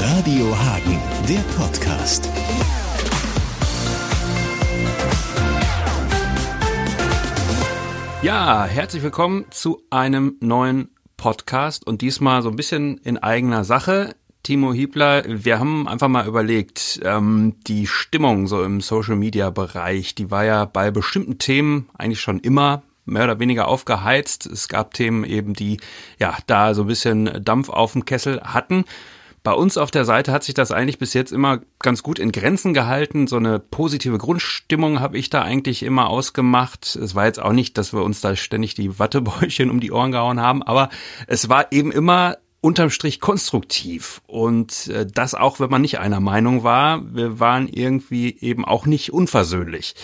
Radio Hagen, der Podcast. Ja, herzlich willkommen zu einem neuen Podcast und diesmal so ein bisschen in eigener Sache. Timo Hiebler, wir haben einfach mal überlegt, ähm, die Stimmung so im Social Media Bereich, die war ja bei bestimmten Themen eigentlich schon immer mehr oder weniger aufgeheizt. Es gab Themen eben, die ja da so ein bisschen Dampf auf dem Kessel hatten. Bei uns auf der Seite hat sich das eigentlich bis jetzt immer ganz gut in Grenzen gehalten. So eine positive Grundstimmung habe ich da eigentlich immer ausgemacht. Es war jetzt auch nicht, dass wir uns da ständig die Wattebäuchchen um die Ohren gehauen haben, aber es war eben immer unterm Strich konstruktiv und äh, das auch, wenn man nicht einer Meinung war. Wir waren irgendwie eben auch nicht unversöhnlich.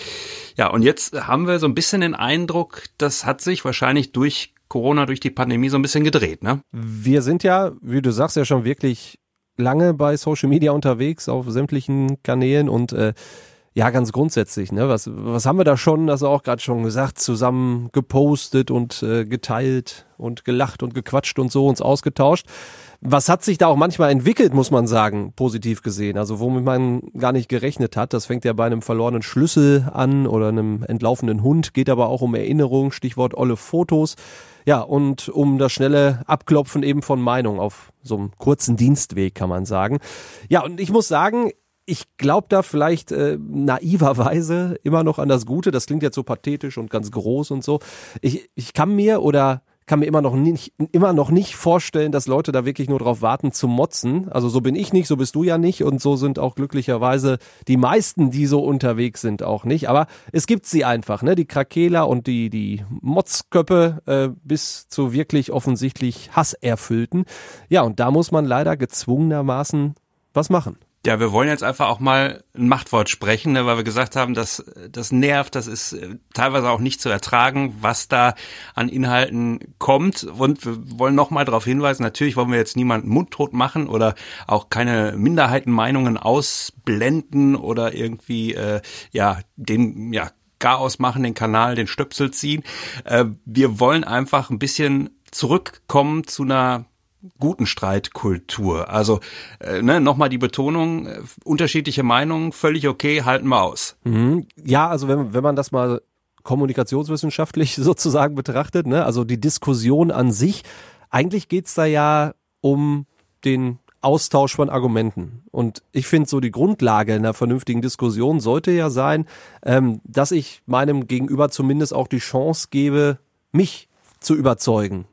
Ja, und jetzt haben wir so ein bisschen den Eindruck, das hat sich wahrscheinlich durch Corona, durch die Pandemie so ein bisschen gedreht, ne? Wir sind ja, wie du sagst, ja schon wirklich lange bei Social Media unterwegs, auf sämtlichen Kanälen und äh, ja, ganz grundsätzlich, ne? Was, was haben wir da schon, also auch gerade schon gesagt, zusammen gepostet und äh, geteilt und gelacht und gequatscht und so uns ausgetauscht. Was hat sich da auch manchmal entwickelt, muss man sagen, positiv gesehen. Also womit man gar nicht gerechnet hat. Das fängt ja bei einem verlorenen Schlüssel an oder einem entlaufenden Hund, geht aber auch um Erinnerungen, Stichwort olle Fotos. Ja, und um das schnelle Abklopfen eben von Meinung auf so einem kurzen Dienstweg, kann man sagen. Ja, und ich muss sagen, ich glaube da vielleicht äh, naiverweise immer noch an das Gute. Das klingt jetzt so pathetisch und ganz groß und so. Ich, ich kann mir oder kann mir immer noch nicht, immer noch nicht vorstellen, dass Leute da wirklich nur drauf warten zu motzen. Also so bin ich nicht, so bist du ja nicht und so sind auch glücklicherweise die meisten, die so unterwegs sind, auch nicht. Aber es gibt sie einfach, ne? Die Krakeler und die, die Motzköppe äh, bis zu wirklich offensichtlich Hasserfüllten. Ja, und da muss man leider gezwungenermaßen was machen. Ja, wir wollen jetzt einfach auch mal ein Machtwort sprechen, ne, weil wir gesagt haben, dass das nervt, das ist äh, teilweise auch nicht zu ertragen, was da an Inhalten kommt. Und wir wollen noch mal darauf hinweisen, natürlich wollen wir jetzt niemanden mundtot machen oder auch keine Minderheitenmeinungen ausblenden oder irgendwie äh, ja den ja Chaos machen, den Kanal, den Stöpsel ziehen. Äh, wir wollen einfach ein bisschen zurückkommen zu einer guten Streitkultur. Also äh, ne, nochmal die Betonung, äh, unterschiedliche Meinungen, völlig okay, halten wir aus. Mhm. Ja, also wenn, wenn man das mal kommunikationswissenschaftlich sozusagen betrachtet, ne, also die Diskussion an sich, eigentlich geht's da ja um den Austausch von Argumenten. Und ich finde so die Grundlage einer vernünftigen Diskussion sollte ja sein, ähm, dass ich meinem Gegenüber zumindest auch die Chance gebe, mich zu überzeugen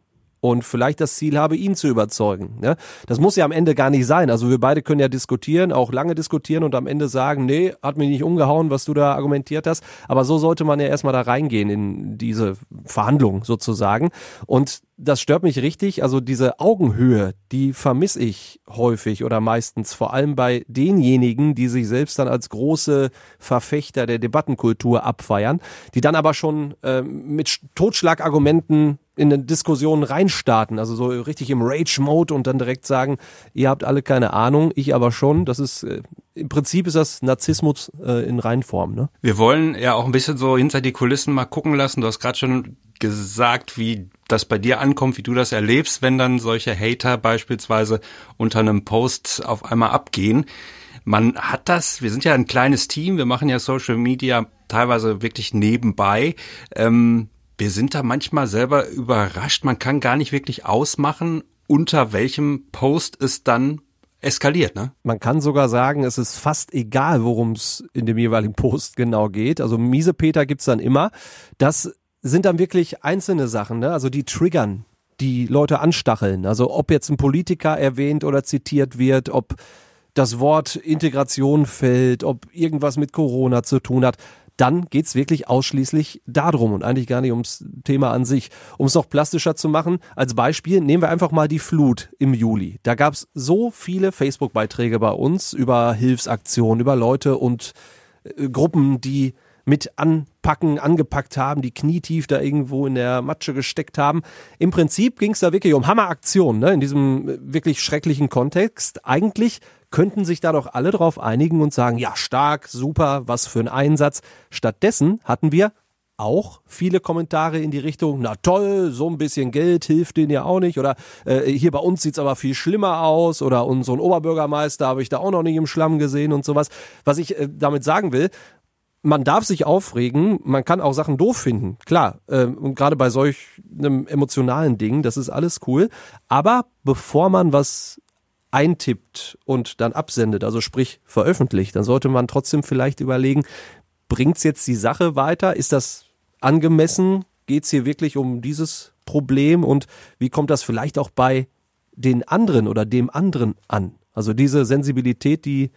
und vielleicht das Ziel habe, ihn zu überzeugen. Ne? Das muss ja am Ende gar nicht sein. Also wir beide können ja diskutieren, auch lange diskutieren und am Ende sagen, nee, hat mich nicht umgehauen, was du da argumentiert hast. Aber so sollte man ja erstmal da reingehen in diese Verhandlung sozusagen. Und das stört mich richtig. Also diese Augenhöhe, die vermisse ich häufig oder meistens, vor allem bei denjenigen, die sich selbst dann als große Verfechter der Debattenkultur abfeiern, die dann aber schon äh, mit Totschlagargumenten in eine Diskussion reinstarten, also so richtig im Rage-Mode und dann direkt sagen, ihr habt alle keine Ahnung, ich aber schon. Das ist äh, im Prinzip ist das Narzissmus äh, in Reinform. Ne? Wir wollen ja auch ein bisschen so hinter die Kulissen mal gucken lassen. Du hast gerade schon gesagt, wie das bei dir ankommt, wie du das erlebst, wenn dann solche Hater beispielsweise unter einem Post auf einmal abgehen. Man hat das, wir sind ja ein kleines Team, wir machen ja Social Media teilweise wirklich nebenbei. Ähm, wir sind da manchmal selber überrascht. Man kann gar nicht wirklich ausmachen, unter welchem Post es dann eskaliert, ne? Man kann sogar sagen, es ist fast egal, worum es in dem jeweiligen Post genau geht. Also miese Peter gibt's dann immer. Das sind dann wirklich einzelne Sachen, ne? Also die triggern, die Leute anstacheln. Also ob jetzt ein Politiker erwähnt oder zitiert wird, ob das Wort Integration fällt, ob irgendwas mit Corona zu tun hat dann geht's wirklich ausschließlich darum und eigentlich gar nicht ums Thema an sich. Um es noch plastischer zu machen, als Beispiel nehmen wir einfach mal die Flut im Juli. Da gab's so viele Facebook-Beiträge bei uns über Hilfsaktionen, über Leute und äh, Gruppen, die mit anpacken, angepackt haben, die knietief da irgendwo in der Matsche gesteckt haben. Im Prinzip ging es da wirklich um Hammeraktion, ne, in diesem äh, wirklich schrecklichen Kontext. Eigentlich könnten sich da doch alle drauf einigen und sagen, ja, stark, super, was für ein Einsatz. Stattdessen hatten wir auch viele Kommentare in die Richtung, na toll, so ein bisschen Geld hilft denen ja auch nicht oder äh, hier bei uns sieht's aber viel schlimmer aus oder unseren Oberbürgermeister habe ich da auch noch nicht im Schlamm gesehen und sowas. Was ich äh, damit sagen will, man darf sich aufregen, man kann auch Sachen doof finden, klar. Ähm, und gerade bei solch einem emotionalen Ding, das ist alles cool. Aber bevor man was eintippt und dann absendet, also sprich veröffentlicht, dann sollte man trotzdem vielleicht überlegen, bringt's jetzt die Sache weiter? Ist das angemessen? Geht's hier wirklich um dieses Problem? Und wie kommt das vielleicht auch bei den anderen oder dem anderen an? Also diese Sensibilität, die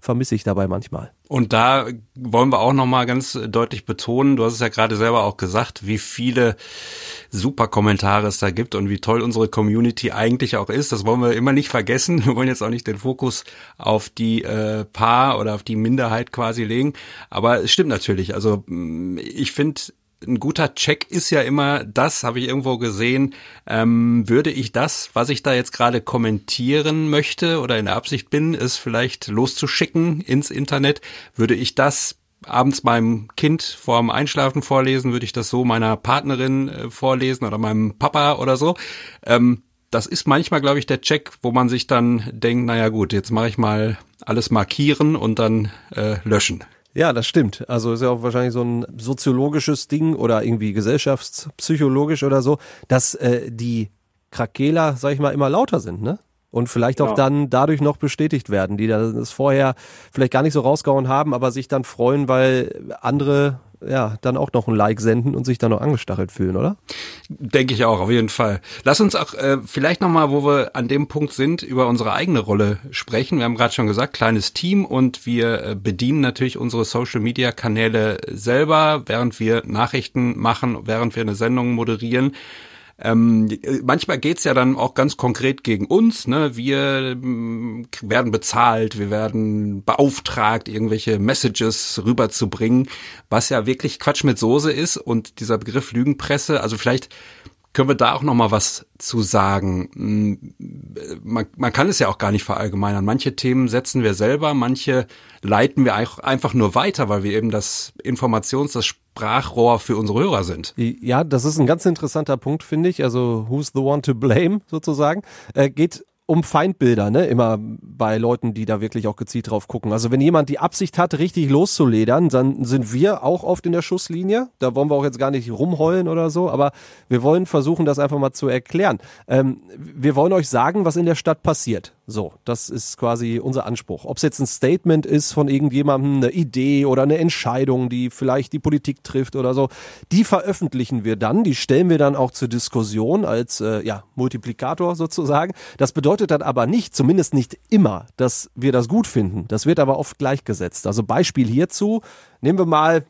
vermisse ich dabei manchmal. Und da wollen wir auch nochmal ganz deutlich betonen, du hast es ja gerade selber auch gesagt, wie viele super Kommentare es da gibt und wie toll unsere Community eigentlich auch ist. Das wollen wir immer nicht vergessen. Wir wollen jetzt auch nicht den Fokus auf die äh, Paar oder auf die Minderheit quasi legen. Aber es stimmt natürlich. Also ich finde, ein guter Check ist ja immer das, habe ich irgendwo gesehen, ähm, würde ich das, was ich da jetzt gerade kommentieren möchte oder in der Absicht bin, es vielleicht loszuschicken ins Internet, würde ich das abends meinem Kind vorm Einschlafen vorlesen, würde ich das so meiner Partnerin äh, vorlesen oder meinem Papa oder so. Ähm, das ist manchmal, glaube ich, der Check, wo man sich dann denkt, naja gut, jetzt mache ich mal alles markieren und dann äh, löschen. Ja, das stimmt. Also ist ja auch wahrscheinlich so ein soziologisches Ding oder irgendwie gesellschaftspsychologisch oder so, dass äh, die Krakeler, sag ich mal, immer lauter sind, ne? Und vielleicht auch ja. dann dadurch noch bestätigt werden, die das vorher vielleicht gar nicht so rausgehauen haben, aber sich dann freuen, weil andere ja, dann auch noch ein Like senden und sich dann noch angestachelt fühlen, oder? Denke ich auch, auf jeden Fall. Lass uns auch äh, vielleicht nochmal, wo wir an dem Punkt sind, über unsere eigene Rolle sprechen. Wir haben gerade schon gesagt, kleines Team und wir äh, bedienen natürlich unsere Social-Media-Kanäle selber, während wir Nachrichten machen, während wir eine Sendung moderieren. Ähm, manchmal geht's ja dann auch ganz konkret gegen uns. Ne? Wir mm, werden bezahlt, wir werden beauftragt, irgendwelche Messages rüberzubringen, was ja wirklich Quatsch mit Soße ist. Und dieser Begriff Lügenpresse, also vielleicht können wir da auch noch mal was zu sagen? Mm, man, man kann es ja auch gar nicht verallgemeinern. Manche Themen setzen wir selber, manche leiten wir einfach nur weiter, weil wir eben das Informations-, das Sprachrohr für unsere Hörer sind. Ja, das ist ein ganz interessanter Punkt, finde ich. Also, who's the one to blame sozusagen? Äh, geht um Feindbilder, ne? Immer bei Leuten, die da wirklich auch gezielt drauf gucken. Also wenn jemand die Absicht hat, richtig loszuledern, dann sind wir auch oft in der Schusslinie. Da wollen wir auch jetzt gar nicht rumheulen oder so, aber wir wollen versuchen, das einfach mal zu erklären. Ähm, wir wollen euch sagen, was in der Stadt passiert. So, das ist quasi unser Anspruch. Ob es jetzt ein Statement ist von irgendjemandem, eine Idee oder eine Entscheidung, die vielleicht die Politik trifft oder so, die veröffentlichen wir dann, die stellen wir dann auch zur Diskussion als äh, ja, Multiplikator sozusagen. Das bedeutet bedeutet dann aber nicht, zumindest nicht immer, dass wir das gut finden. Das wird aber oft gleichgesetzt. Also Beispiel hierzu, nehmen wir mal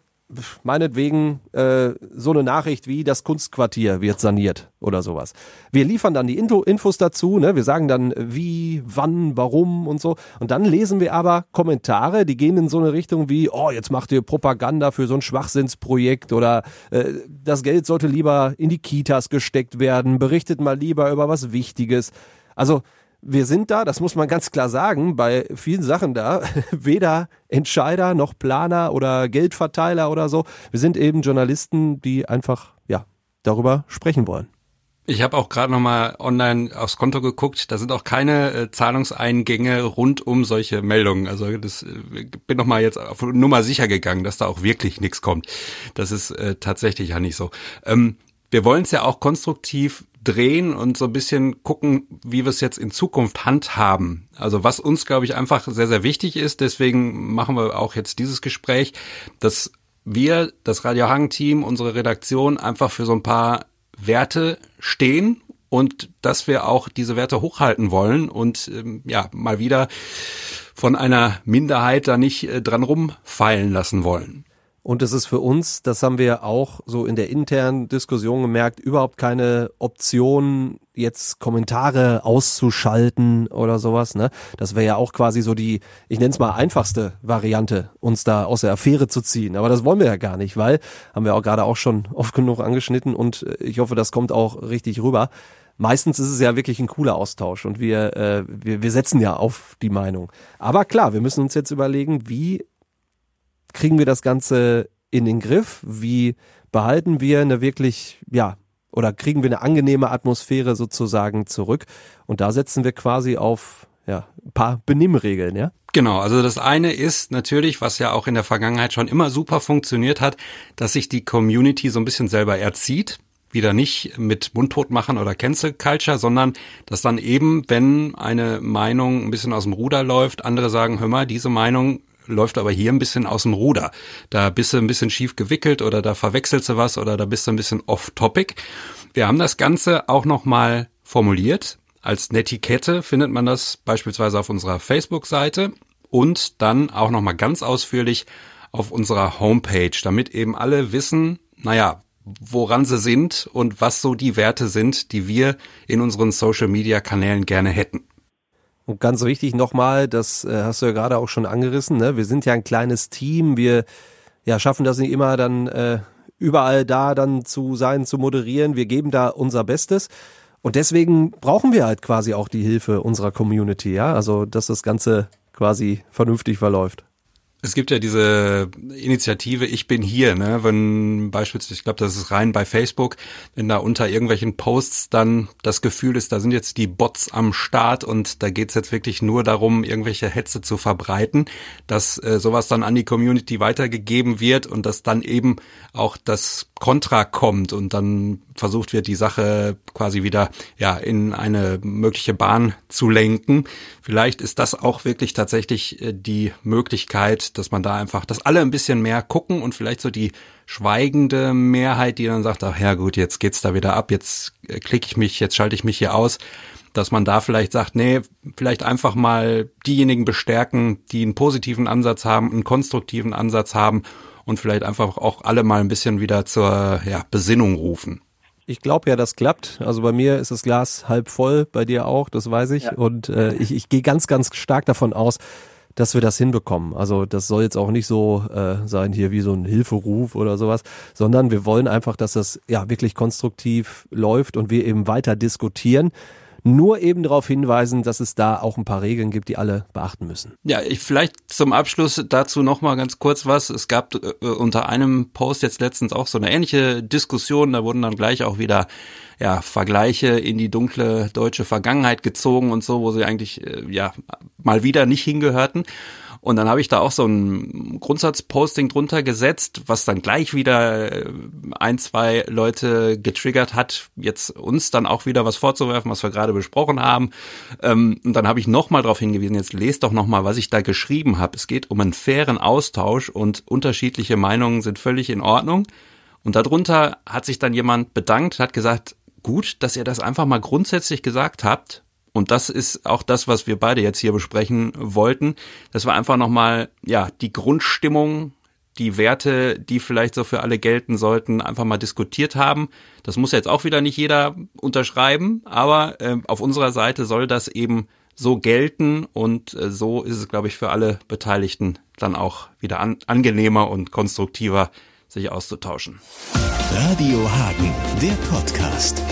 meinetwegen äh, so eine Nachricht wie das Kunstquartier wird saniert oder sowas. Wir liefern dann die Info Infos dazu, ne? wir sagen dann wie, wann, warum und so. Und dann lesen wir aber Kommentare, die gehen in so eine Richtung wie, oh, jetzt macht ihr Propaganda für so ein Schwachsinnsprojekt oder äh, das Geld sollte lieber in die Kitas gesteckt werden, berichtet mal lieber über was Wichtiges. Also wir sind da, das muss man ganz klar sagen, bei vielen Sachen da, weder Entscheider noch Planer oder Geldverteiler oder so. Wir sind eben Journalisten, die einfach, ja, darüber sprechen wollen. Ich habe auch gerade nochmal online aufs Konto geguckt. Da sind auch keine äh, Zahlungseingänge rund um solche Meldungen. Also das äh, bin nochmal jetzt auf Nummer sicher gegangen, dass da auch wirklich nichts kommt. Das ist äh, tatsächlich ja nicht so. Ähm, wir wollen es ja auch konstruktiv drehen und so ein bisschen gucken, wie wir es jetzt in Zukunft handhaben. Also was uns, glaube ich, einfach sehr, sehr wichtig ist, deswegen machen wir auch jetzt dieses Gespräch, dass wir, das Radio Hagen-Team, unsere Redaktion einfach für so ein paar Werte stehen und dass wir auch diese Werte hochhalten wollen und ähm, ja, mal wieder von einer Minderheit da nicht äh, dran rumfallen lassen wollen. Und es ist für uns, das haben wir auch so in der internen Diskussion gemerkt, überhaupt keine Option, jetzt Kommentare auszuschalten oder sowas. Ne? Das wäre ja auch quasi so die, ich nenne es mal einfachste Variante, uns da aus der Affäre zu ziehen. Aber das wollen wir ja gar nicht, weil, haben wir auch gerade auch schon oft genug angeschnitten und äh, ich hoffe, das kommt auch richtig rüber. Meistens ist es ja wirklich ein cooler Austausch und wir, äh, wir, wir setzen ja auf die Meinung. Aber klar, wir müssen uns jetzt überlegen, wie kriegen wir das Ganze in den Griff? Wie behalten wir eine wirklich, ja, oder kriegen wir eine angenehme Atmosphäre sozusagen zurück? Und da setzen wir quasi auf ja, ein paar Benimmregeln, ja? Genau, also das eine ist natürlich, was ja auch in der Vergangenheit schon immer super funktioniert hat, dass sich die Community so ein bisschen selber erzieht. Wieder nicht mit Mundtot machen oder Cancel Culture, sondern dass dann eben, wenn eine Meinung ein bisschen aus dem Ruder läuft, andere sagen, hör mal, diese Meinung läuft aber hier ein bisschen aus dem Ruder. Da bist du ein bisschen schief gewickelt oder da verwechselst du was oder da bist du ein bisschen off-topic. Wir haben das Ganze auch nochmal formuliert. Als Netiquette findet man das beispielsweise auf unserer Facebook-Seite und dann auch nochmal ganz ausführlich auf unserer Homepage, damit eben alle wissen, naja, woran sie sind und was so die Werte sind, die wir in unseren Social-Media-Kanälen gerne hätten. Und ganz wichtig nochmal, das äh, hast du ja gerade auch schon angerissen, ne? wir sind ja ein kleines Team, wir ja, schaffen das nicht immer dann äh, überall da dann zu sein, zu moderieren, wir geben da unser Bestes. Und deswegen brauchen wir halt quasi auch die Hilfe unserer Community, ja, also dass das Ganze quasi vernünftig verläuft. Es gibt ja diese Initiative Ich bin hier, ne? Wenn beispielsweise, ich glaube, das ist rein bei Facebook, wenn da unter irgendwelchen Posts dann das Gefühl ist, da sind jetzt die Bots am Start und da geht's jetzt wirklich nur darum, irgendwelche Hetze zu verbreiten, dass äh, sowas dann an die Community weitergegeben wird und dass dann eben auch das Kontra kommt und dann versucht wird, die Sache quasi wieder ja in eine mögliche Bahn zu lenken. Vielleicht ist das auch wirklich tatsächlich äh, die Möglichkeit, dass man da einfach, dass alle ein bisschen mehr gucken und vielleicht so die schweigende Mehrheit, die dann sagt, ach ja gut, jetzt geht's da wieder ab, jetzt äh, klicke ich mich, jetzt schalte ich mich hier aus, dass man da vielleicht sagt, nee, vielleicht einfach mal diejenigen bestärken, die einen positiven Ansatz haben, einen konstruktiven Ansatz haben und vielleicht einfach auch alle mal ein bisschen wieder zur ja, Besinnung rufen. Ich glaube ja, das klappt. Also bei mir ist das Glas halb voll, bei dir auch, das weiß ich. Ja. Und äh, ich, ich gehe ganz, ganz stark davon aus, dass wir das hinbekommen. Also das soll jetzt auch nicht so äh, sein hier wie so ein Hilferuf oder sowas, sondern wir wollen einfach, dass das ja wirklich konstruktiv läuft und wir eben weiter diskutieren nur eben darauf hinweisen, dass es da auch ein paar Regeln gibt, die alle beachten müssen. Ja, ich vielleicht zum Abschluss dazu noch mal ganz kurz was. Es gab äh, unter einem Post jetzt letztens auch so eine ähnliche Diskussion, da wurden dann gleich auch wieder ja, Vergleiche in die dunkle deutsche Vergangenheit gezogen und so, wo sie eigentlich äh, ja mal wieder nicht hingehörten. Und dann habe ich da auch so ein Grundsatzposting drunter gesetzt, was dann gleich wieder äh, ein, zwei Leute getriggert hat, jetzt uns dann auch wieder was vorzuwerfen, was wir gerade besprochen haben. Ähm, und dann habe ich nochmal darauf hingewiesen, jetzt lest doch nochmal, was ich da geschrieben habe. Es geht um einen fairen Austausch und unterschiedliche Meinungen sind völlig in Ordnung. Und darunter hat sich dann jemand bedankt, hat gesagt, gut, dass ihr das einfach mal grundsätzlich gesagt habt und das ist auch das, was wir beide jetzt hier besprechen wollten, dass wir einfach nochmal, ja, die Grundstimmung, die Werte, die vielleicht so für alle gelten sollten, einfach mal diskutiert haben. Das muss jetzt auch wieder nicht jeder unterschreiben, aber äh, auf unserer Seite soll das eben so gelten und äh, so ist es, glaube ich, für alle Beteiligten dann auch wieder an, angenehmer und konstruktiver, sich auszutauschen. Radio Hagen, der Podcast.